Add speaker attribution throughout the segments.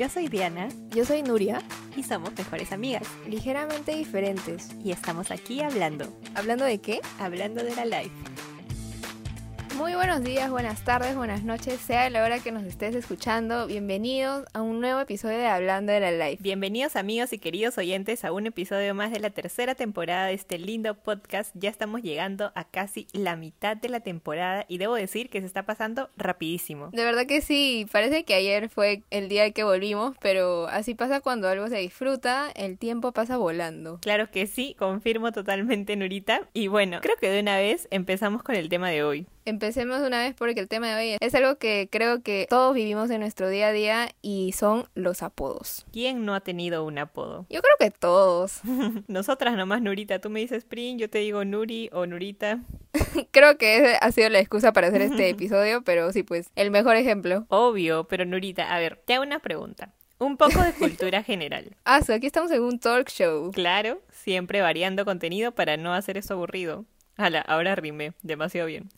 Speaker 1: Yo soy Diana
Speaker 2: Yo soy Nuria,
Speaker 1: y somos mejores amigas.
Speaker 2: ligeramente diferentes.
Speaker 1: Y estamos aquí hablando,
Speaker 2: ¿Hablando de qué?
Speaker 1: hablando de la life.
Speaker 2: Muy buenos días, buenas tardes, buenas noches, sea la hora que nos estés escuchando. Bienvenidos a un nuevo episodio de Hablando de la Life.
Speaker 1: Bienvenidos amigos y queridos oyentes a un episodio más de la tercera temporada de este lindo podcast. Ya estamos llegando a casi la mitad de la temporada y debo decir que se está pasando rapidísimo.
Speaker 2: De verdad que sí, parece que ayer fue el día que volvimos, pero así pasa cuando algo se disfruta, el tiempo pasa volando.
Speaker 1: Claro que sí, confirmo totalmente Nurita. Y bueno, creo que de una vez empezamos con el tema de hoy.
Speaker 2: Empecemos una vez porque el tema de hoy es algo que creo que todos vivimos en nuestro día a día y son los apodos.
Speaker 1: ¿Quién no ha tenido un apodo?
Speaker 2: Yo creo que todos.
Speaker 1: Nosotras nomás, Nurita. Tú me dices Prin, yo te digo Nuri o Nurita.
Speaker 2: Creo que esa ha sido la excusa para hacer este episodio, pero sí, pues el mejor ejemplo.
Speaker 1: Obvio, pero Nurita, a ver, te hago una pregunta. Un poco de cultura general.
Speaker 2: Ah, so, aquí estamos en un talk show.
Speaker 1: Claro, siempre variando contenido para no hacer eso aburrido. Ahora rime, demasiado bien.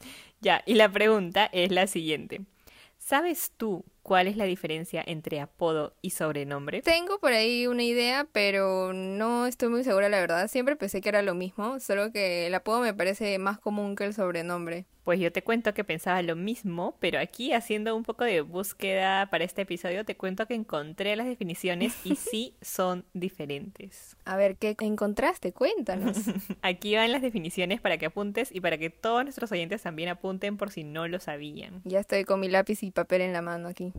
Speaker 1: Ya, y la pregunta es la siguiente. ¿Sabes tú cuál es la diferencia entre apodo y sobrenombre?
Speaker 2: Tengo por ahí una idea, pero no estoy muy segura, la verdad. Siempre pensé que era lo mismo, solo que el apodo me parece más común que el sobrenombre.
Speaker 1: Pues yo te cuento que pensaba lo mismo, pero aquí haciendo un poco de búsqueda para este episodio, te cuento que encontré las definiciones y sí son diferentes.
Speaker 2: A ver, ¿qué encontraste? Cuéntanos.
Speaker 1: Aquí van las definiciones para que apuntes y para que todos nuestros oyentes también apunten por si no lo sabían.
Speaker 2: ya estoy con mi lápiz y papel en la mano aquí.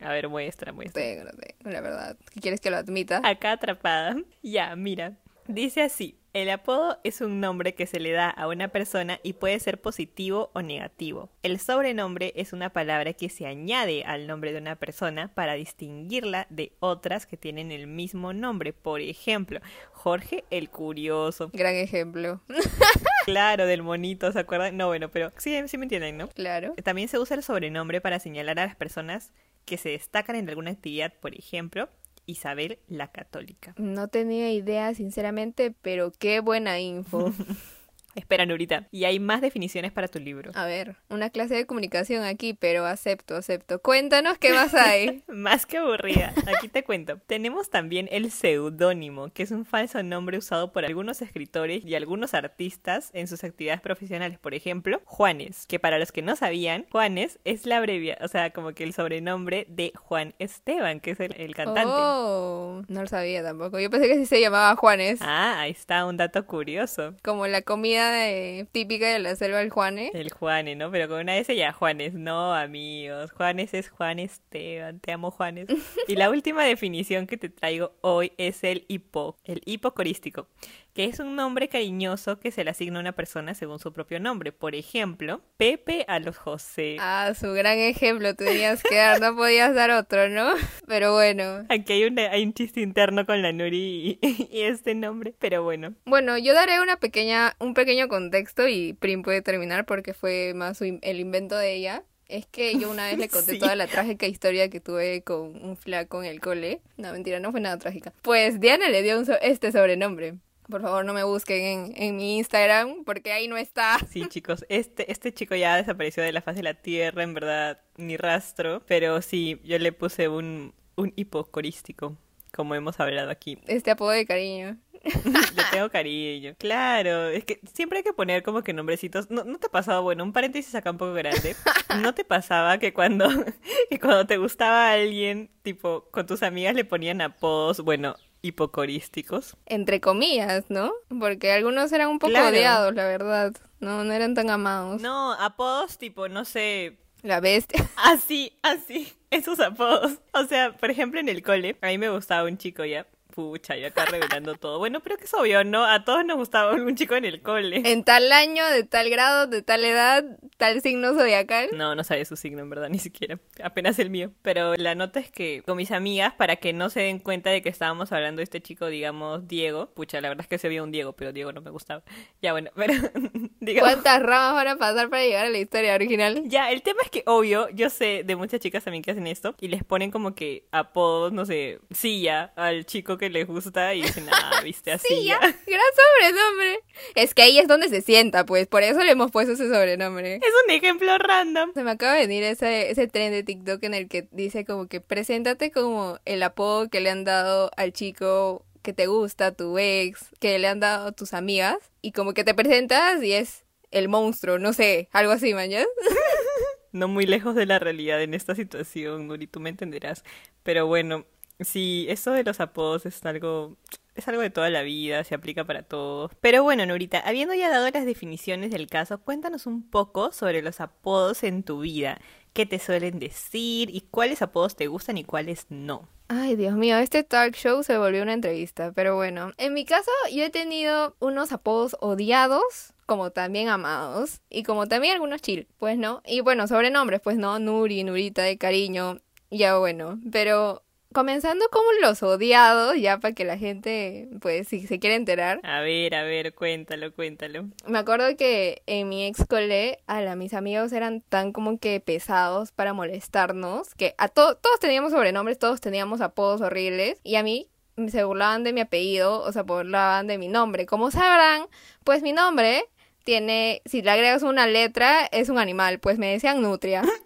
Speaker 1: A ver, muestra, muestra.
Speaker 2: Tengo, no tengo, la verdad. ¿Qué quieres que lo admita?
Speaker 1: Acá atrapada. Ya, mira. Dice así. El apodo es un nombre que se le da a una persona y puede ser positivo o negativo. El sobrenombre es una palabra que se añade al nombre de una persona para distinguirla de otras que tienen el mismo nombre. Por ejemplo, Jorge el Curioso.
Speaker 2: Gran ejemplo.
Speaker 1: Claro, del monito, ¿se acuerdan? No, bueno, pero sí, sí me entienden, ¿no?
Speaker 2: Claro.
Speaker 1: También se usa el sobrenombre para señalar a las personas que se destacan en alguna actividad, por ejemplo, Isabel la Católica.
Speaker 2: No tenía idea, sinceramente, pero qué buena info.
Speaker 1: Espera, Nurita, y hay más definiciones para tu libro.
Speaker 2: A ver, una clase de comunicación aquí, pero acepto, acepto. Cuéntanos qué más hay.
Speaker 1: Más que aburrida. Aquí te cuento. Tenemos también el seudónimo, que es un falso nombre usado por algunos escritores y algunos artistas en sus actividades profesionales. Por ejemplo, Juanes, que para los que no sabían, Juanes es la abrevia, o sea, como que el sobrenombre de Juan Esteban, que es el, el cantante.
Speaker 2: Oh, no lo sabía tampoco. Yo pensé que sí se llamaba Juanes.
Speaker 1: Ah, ahí está un dato curioso.
Speaker 2: Como la comida de- típica de la selva del Juanes.
Speaker 1: El Juanes, ¿no? Pero con una S ya Juanes. No, amigos. Juanes es Juan Esteban. Te amo, Juanes. Y la última definición que te traigo hoy es el hipo. El hipocorístico. Que es un nombre cariñoso que se le asigna a una persona según su propio nombre. Por ejemplo, Pepe a los José.
Speaker 2: Ah, su gran ejemplo tenías que dar, no podías dar otro, ¿no? Pero bueno.
Speaker 1: Aquí hay, una- hay un chiste interno con la Nuri y, y este nombre. Pero bueno.
Speaker 2: Bueno, yo daré una pequeña, un pequeño contexto y Prim puede terminar porque fue más el invento de ella. Es que yo una vez le conté
Speaker 1: Sí.
Speaker 2: toda la trágica historia que tuve con un flaco en el cole. No, mentira, no fue nada trágica. Pues Diana le dio un so- este sobrenombre. Por favor, no me busquen en, en mi Instagram porque ahí no está.
Speaker 1: Sí, chicos, este, este chico ya desapareció de la faz de la tierra, en verdad, ni rastro. Pero sí, yo le puse un, un hipocorístico, como hemos hablado aquí.
Speaker 2: Este apodo de cariño.
Speaker 1: Le tengo cariño, claro. Es que siempre hay que poner como que nombrecitos. ¿No, no te ha pasado, bueno, un paréntesis acá un poco grande? ¿No te pasaba que cuando, que cuando te gustaba alguien, tipo, con tus amigas le ponían apodos, bueno, hipocorísticos?
Speaker 2: Entre comillas, ¿no? Porque algunos eran un poco
Speaker 1: Claro.
Speaker 2: odiados, la verdad. No, no eran tan amados.
Speaker 1: No, apodos tipo, no sé,
Speaker 2: La bestia.
Speaker 1: Así, así, esos apodos. O sea, por ejemplo, en el cole, a mí me gustaba un chico ya. Pucha, yo acá revelando todo. Bueno, pero que es obvio, ¿no? A todos nos gustaba un chico en el cole.
Speaker 2: En tal año, de tal grado, de tal edad, tal signo zodiacal.
Speaker 1: No, no sabía su signo, en verdad, ni siquiera. Apenas el mío. Pero la nota es que con mis amigas, para que no se den cuenta de que estábamos hablando de este chico, digamos, Diego. Pucha, la verdad es que se veía un Diego, pero Diego no me gustaba. Ya, bueno, pero digamos.
Speaker 2: ¿Cuántas ramas van a pasar para llegar a la historia original?
Speaker 1: Ya, el tema es que, obvio, yo sé de muchas chicas también que hacen esto y les ponen como que apodos, no sé, silla al chico que les gusta y dicen, ah, viste así.
Speaker 2: Sí, ya, gran sobrenombre. Es que ahí es donde se sienta, pues, por eso le hemos puesto ese sobrenombre.
Speaker 1: Es un ejemplo random.
Speaker 2: Se me acaba de venir ese, ese tren de TikTok en el que dice como que preséntate como el apodo que le han dado al chico que te gusta, tu ex, que le han dado tus amigas, y como que te presentas y es el monstruo, no sé, algo así, mañana.
Speaker 1: No muy lejos de la realidad en esta situación, Nuri, tú me entenderás. Pero bueno, sí, eso de los apodos es algo es algo de toda la vida, se aplica para todos. Pero bueno, Nurita, habiendo ya dado las definiciones del caso, cuéntanos un poco sobre los apodos en tu vida. ¿Qué te suelen decir y cuáles apodos te gustan y cuáles no?
Speaker 2: Ay, Dios mío, este talk show se volvió una entrevista, pero bueno, en mi caso yo he tenido unos apodos odiados como también amados y como también algunos chill, pues no. Y bueno, sobrenombres, pues no, Nuri, Nurita de cariño, ya bueno, pero comenzando como los odiados, ya para que la gente, pues, si se quiere enterar.
Speaker 1: A ver, a ver, cuéntalo, cuéntalo.
Speaker 2: Me acuerdo que en mi ex cole, a la, mis amigos eran tan como que pesados para molestarnos, que a todos teníamos sobrenombres, todos teníamos apodos horribles, y a mí se burlaban de mi apellido, o sea, burlaban de mi nombre. Como sabrán, pues mi nombre tiene, si le agregas una letra, es un animal, pues me decían nutria.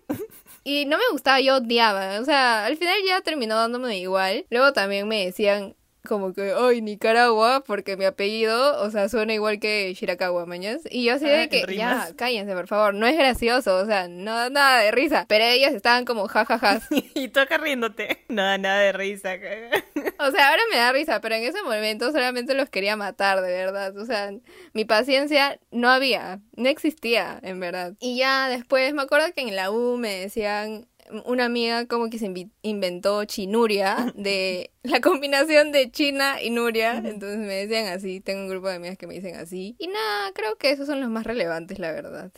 Speaker 2: Y no me gustaba, yo odiaba. O sea, al final ya terminó dándome igual. Luego también me decían como que, ay, Nicaragua, porque mi apellido, o sea, suena igual que Shirakawa, mañas. Y yo así de que, ya, cállense, por favor, no es gracioso, o sea, no da nada de risa. Pero ellas estaban como jajajas.
Speaker 1: y acá riéndote, no da nada de risa.
Speaker 2: o sea, ahora me da risa, pero en ese momento solamente los quería matar, de verdad. O sea, mi paciencia no había, no existía, en verdad. Y ya después me acuerdo que en la U me decían, una amiga como que se inventó Chinuria de la combinación de China y Nuria. Entonces me decían así. Tengo un grupo de amigas que me dicen así. Y nada, creo que esos son los más relevantes, la verdad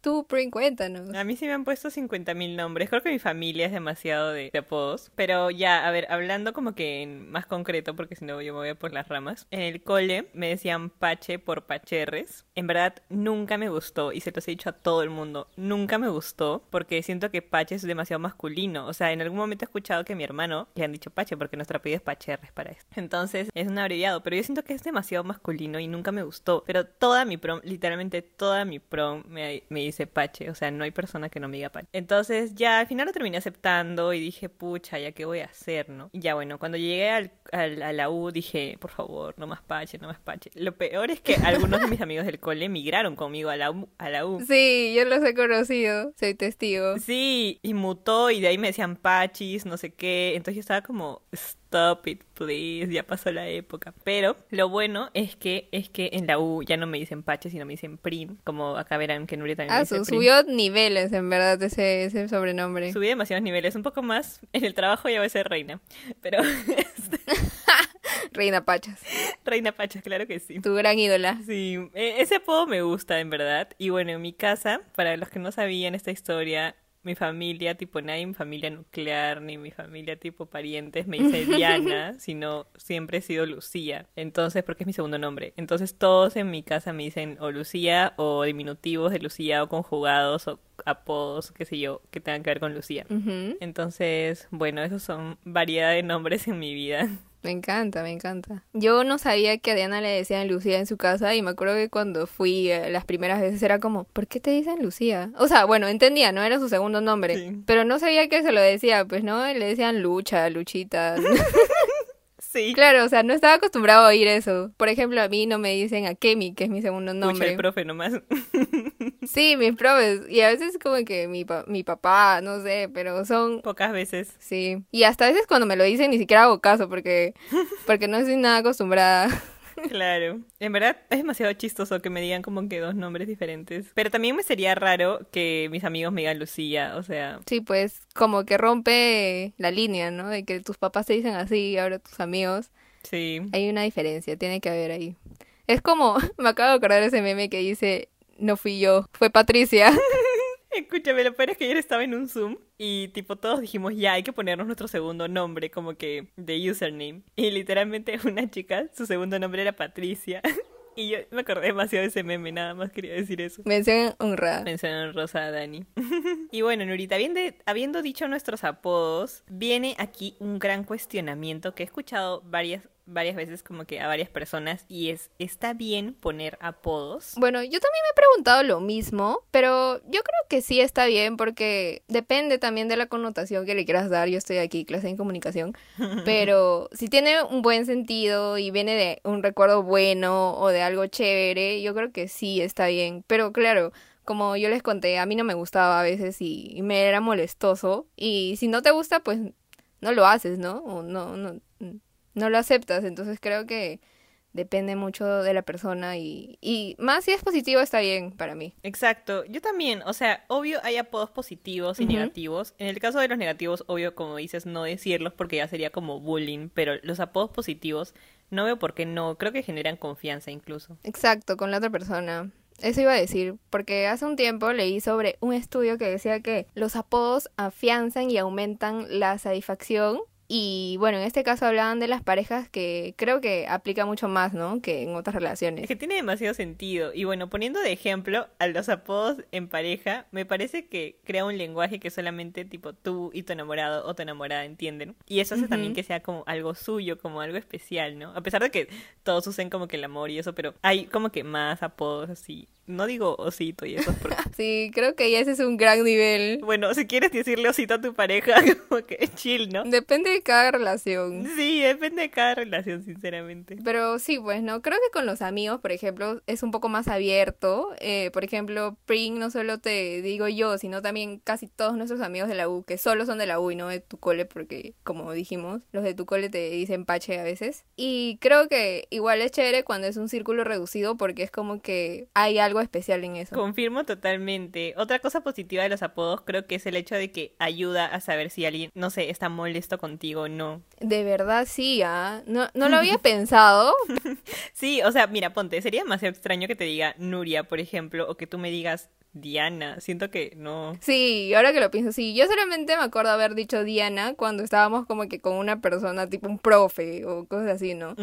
Speaker 2: tú, Prin, cuéntanos.
Speaker 1: A mí sí me han puesto 50.000 nombres. Creo que mi familia es demasiado de, apodos. Pero ya, a ver, hablando como que en más concreto, porque si no yo me voy a por las ramas. En el cole me decían Pache por Pacherres. En verdad, nunca me gustó. Y se los he dicho a todo el mundo. Nunca me gustó porque siento que Pache es demasiado masculino. O sea, en algún momento he escuchado que a mi hermano le han dicho Pache porque nuestra apellido es Pacherres para eso. Entonces, es un abreviado. Pero yo siento que es demasiado masculino y nunca me gustó. Pero toda mi prom, literalmente toda mi prom me, me dice Pache, o sea, no hay persona que no me diga Pache. Entonces ya al final lo terminé aceptando y dije, pucha, ya qué voy a hacer, ¿no? Y ya bueno, cuando llegué al, al, a la U dije, por favor, no más Pache, no más Pache. Lo peor es que algunos de mis amigos del cole migraron conmigo a la U. A la U.
Speaker 2: Sí, yo los he conocido, soy testigo.
Speaker 1: Sí, y mutó y de ahí me decían Pachis, no sé qué. Entonces yo estaba como, stop it, please, ya pasó la época. Pero lo bueno es que es que en la U ya no me dicen Pache, sino me dicen Prim, como acá verán que Nuria también
Speaker 2: ah,
Speaker 1: me dice
Speaker 2: subió niveles en verdad ese, ese sobrenombre.
Speaker 1: Subí demasiados niveles, un poco más. En el trabajo ya voy a ser reina, pero...
Speaker 2: reina Pachas.
Speaker 1: Reina Pachas, claro que sí.
Speaker 2: Tu gran ídola.
Speaker 1: Sí, e, ese apodo me gusta, en verdad. Y bueno, en mi casa, para los que no sabían esta historia, mi familia, tipo, nadie mi familia nuclear, ni mi familia tipo parientes me dice Diana, sino siempre he sido Lucía. Entonces, porque es mi segundo nombre. Entonces, todos en mi casa me dicen o Lucía, o diminutivos de Lucía, o conjugados, o apodos, qué sé yo, que tengan que ver con Lucía. Entonces, bueno, esos son variedad de nombres en mi vida.
Speaker 2: Me encanta, me encanta. Yo no sabía que a Diana le decían Lucía en su casa y me acuerdo que cuando fui eh, las primeras veces era como, ¿por qué te dicen Lucía? O sea, bueno, entendía, no era su segundo nombre, pero no sabía que se lo decía, pues no, le decían Lucha, Luchita.
Speaker 1: Sí.
Speaker 2: Claro, o sea, no estaba acostumbrado a oír eso. Por ejemplo, a mí no me dicen Akemi, que es mi segundo nombre.
Speaker 1: el profe nomás.
Speaker 2: sí, mis profes. Y a veces como que mi, mi papá, no sé, pero son...
Speaker 1: Pocas veces.
Speaker 2: Sí. Y hasta a veces cuando me lo dicen ni siquiera hago caso porque, porque no estoy nada acostumbrada.
Speaker 1: Claro. En verdad es demasiado chistoso que me digan como que dos nombres diferentes. Pero también me sería raro que mis amigos me digan Lucía, o sea.
Speaker 2: Sí, pues como que rompe la línea, ¿no? De que tus papás te dicen así y ahora tus amigos.
Speaker 1: Sí.
Speaker 2: Hay una diferencia, tiene que haber ahí. Es como, me acabo de acordar ese meme que dice, no fui yo, fue Patricia.
Speaker 1: Escúchame, lo peor es que ayer estaba en un Zoom y tipo todos dijimos, ya hay que ponernos nuestro segundo nombre como que de username. Y literalmente una chica, su segundo nombre era Patricia. Y yo me acordé demasiado de ese meme, nada más quería decir eso.
Speaker 2: Mención honrada.
Speaker 1: Mencionaron Rosa a Dani. y bueno, Nurita, habiendo, habiendo dicho nuestros apodos, viene aquí un gran cuestionamiento que he escuchado varias varias veces como que a varias personas y es, ¿está bien poner apodos?
Speaker 2: Bueno, yo también me he preguntado lo mismo, pero yo creo que sí está bien porque depende también de la connotación que le quieras dar. Yo estoy aquí, clase en comunicación, pero si tiene un buen sentido y viene de un recuerdo bueno o de algo chévere, yo creo que sí está bien. Pero claro, como yo les conté, a mí no me gustaba a veces y, y me era molestoso y si no te gusta, pues no lo haces, ¿no? O no, no, no lo aceptas. Entonces creo que depende mucho de la persona y, y más si es positivo está bien para mí.
Speaker 1: Exacto, yo también, o sea, obvio hay apodos positivos y negativos. En el caso de los negativos, obvio, como dices, no decirlos porque ya sería como bullying, pero los apodos positivos no veo por qué no, creo que generan confianza incluso.
Speaker 2: Exacto, con la otra persona. Eso iba a decir, porque hace un tiempo leí sobre un estudio que decía que los apodos afianzan y aumentan la satisfacción. Y bueno, en este caso hablaban de las parejas que creo que aplica mucho más, ¿no? Que en otras
Speaker 1: Es
Speaker 2: relaciones.
Speaker 1: que tiene demasiado sentido. Y bueno, poniendo de ejemplo a los apodos en pareja, me parece que crea un lenguaje que solamente tipo tú y tu enamorado o tu enamorada entienden. Y eso hace también que sea como algo suyo, como algo especial, ¿no? A pesar de que todos usen como que el amor y eso, pero hay como que más apodos así. No digo osito y eso porque...
Speaker 2: Sí, creo que ya ese es un gran nivel.
Speaker 1: Bueno, si quieres decirle osito a tu pareja, como que chill, ¿no?
Speaker 2: Depende de cada relación.
Speaker 1: Sí, depende de cada relación, sinceramente.
Speaker 2: Pero sí, pues, ¿no? Creo que con los amigos, por ejemplo, es un poco más abierto. Eh, por ejemplo, Pring no solo te digo yo, sino también casi todos nuestros amigos de la U, que solo son de la U y no de tu cole, porque, como dijimos, los de tu cole te dicen pache a veces. Y creo que igual es chévere cuando es un círculo reducido, porque es como que hay algo especial en eso.
Speaker 1: Confirmo totalmente. Otra cosa positiva de los apodos creo que es el hecho de que ayuda a saber si alguien, no sé, está molesto contigo o no.
Speaker 2: De verdad, sí, ¿ah? No, no lo había pensado.
Speaker 1: Sí, o sea, mira, ponte, sería demasiado extraño que te diga Nuria, por ejemplo, o que tú me digas Diana. Siento que no.
Speaker 2: Sí, ahora que lo pienso, sí. Yo solamente me acuerdo haber dicho Diana cuando estábamos como que con una persona, tipo un profe o cosas así, ¿no?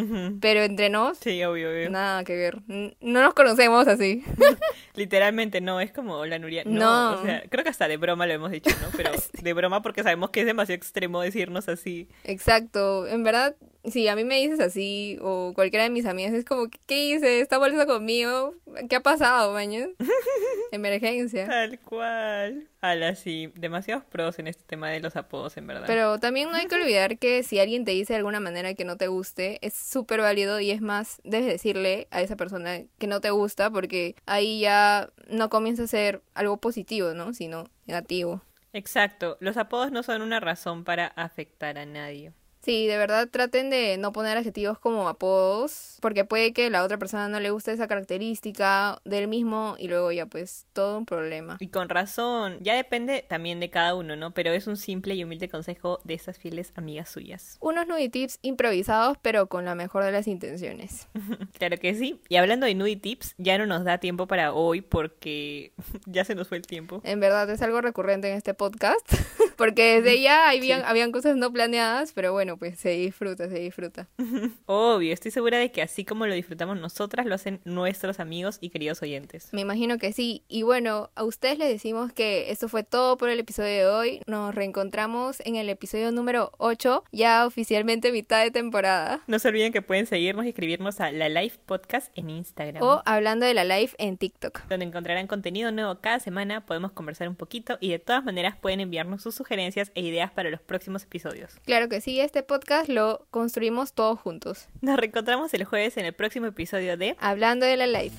Speaker 2: Pero entre nos,
Speaker 1: Sí, obvio, obvio.
Speaker 2: nada que ver. No nos conocemos así.
Speaker 1: Literalmente no, es como, hola Nuria. No,
Speaker 2: No.
Speaker 1: o sea, creo que hasta de broma lo hemos dicho, ¿no? Pero de broma porque sabemos que es demasiado extremo decirnos así.
Speaker 2: Exacto. En verdad, si a mí me dices así o cualquiera de mis amigas, es como, ¿qué hice? ¿Está molesta conmigo? ¿Qué ha pasado, mañana? Emergencia.
Speaker 1: Tal cual. Ala, sí, demasiados pros en este tema de los apodos, en verdad.
Speaker 2: Pero también no hay que olvidar que si alguien te dice de alguna manera que no te guste, es súper válido y es más, debes decirle a esa persona que no te gusta porque ahí ya no comienza a ser algo positivo, ¿no? Sino negativo.
Speaker 1: Exacto, los apodos no son una razón para afectar a nadie.
Speaker 2: Sí, de verdad traten de no poner adjetivos como apodos, porque puede que la otra persona no le guste esa característica del mismo y luego ya pues todo un problema.
Speaker 1: Y con razón, ya depende también de cada uno, ¿no? Pero es un simple y humilde consejo de estas fieles amigas suyas.
Speaker 2: Unos nudie tips improvisados pero con la mejor de las intenciones.
Speaker 1: Claro que sí. Y hablando de nudie tips, ya no nos da tiempo para hoy porque ya se nos fue el tiempo.
Speaker 2: En verdad es algo recurrente en este podcast, porque desde ya habían,
Speaker 1: Sí.
Speaker 2: habían cosas no planeadas, pero bueno, pues se disfruta, se disfruta.
Speaker 1: Obvio, estoy segura de que así como lo disfrutamos nosotras, lo hacen nuestros amigos y queridos oyentes.
Speaker 2: Me imagino que sí. Y bueno, a ustedes les decimos que esto fue todo por el episodio de hoy. Nos reencontramos en el episodio número 8, ya oficialmente mitad de temporada.
Speaker 1: No se olviden que pueden seguirnos y escribirnos a la Live Podcast en Instagram.
Speaker 2: O hablando de la live en TikTok.
Speaker 1: donde encontrarán contenido nuevo cada semana, podemos conversar un poquito y de todas maneras pueden enviarnos sus sugerencias e ideas para los próximos episodios.
Speaker 2: Claro que sí, este podcast lo construimos todos juntos.
Speaker 1: Nos reencontramos el jueves en el próximo episodio de
Speaker 2: Hablando de la live.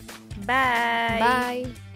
Speaker 1: Bye.
Speaker 2: Bye.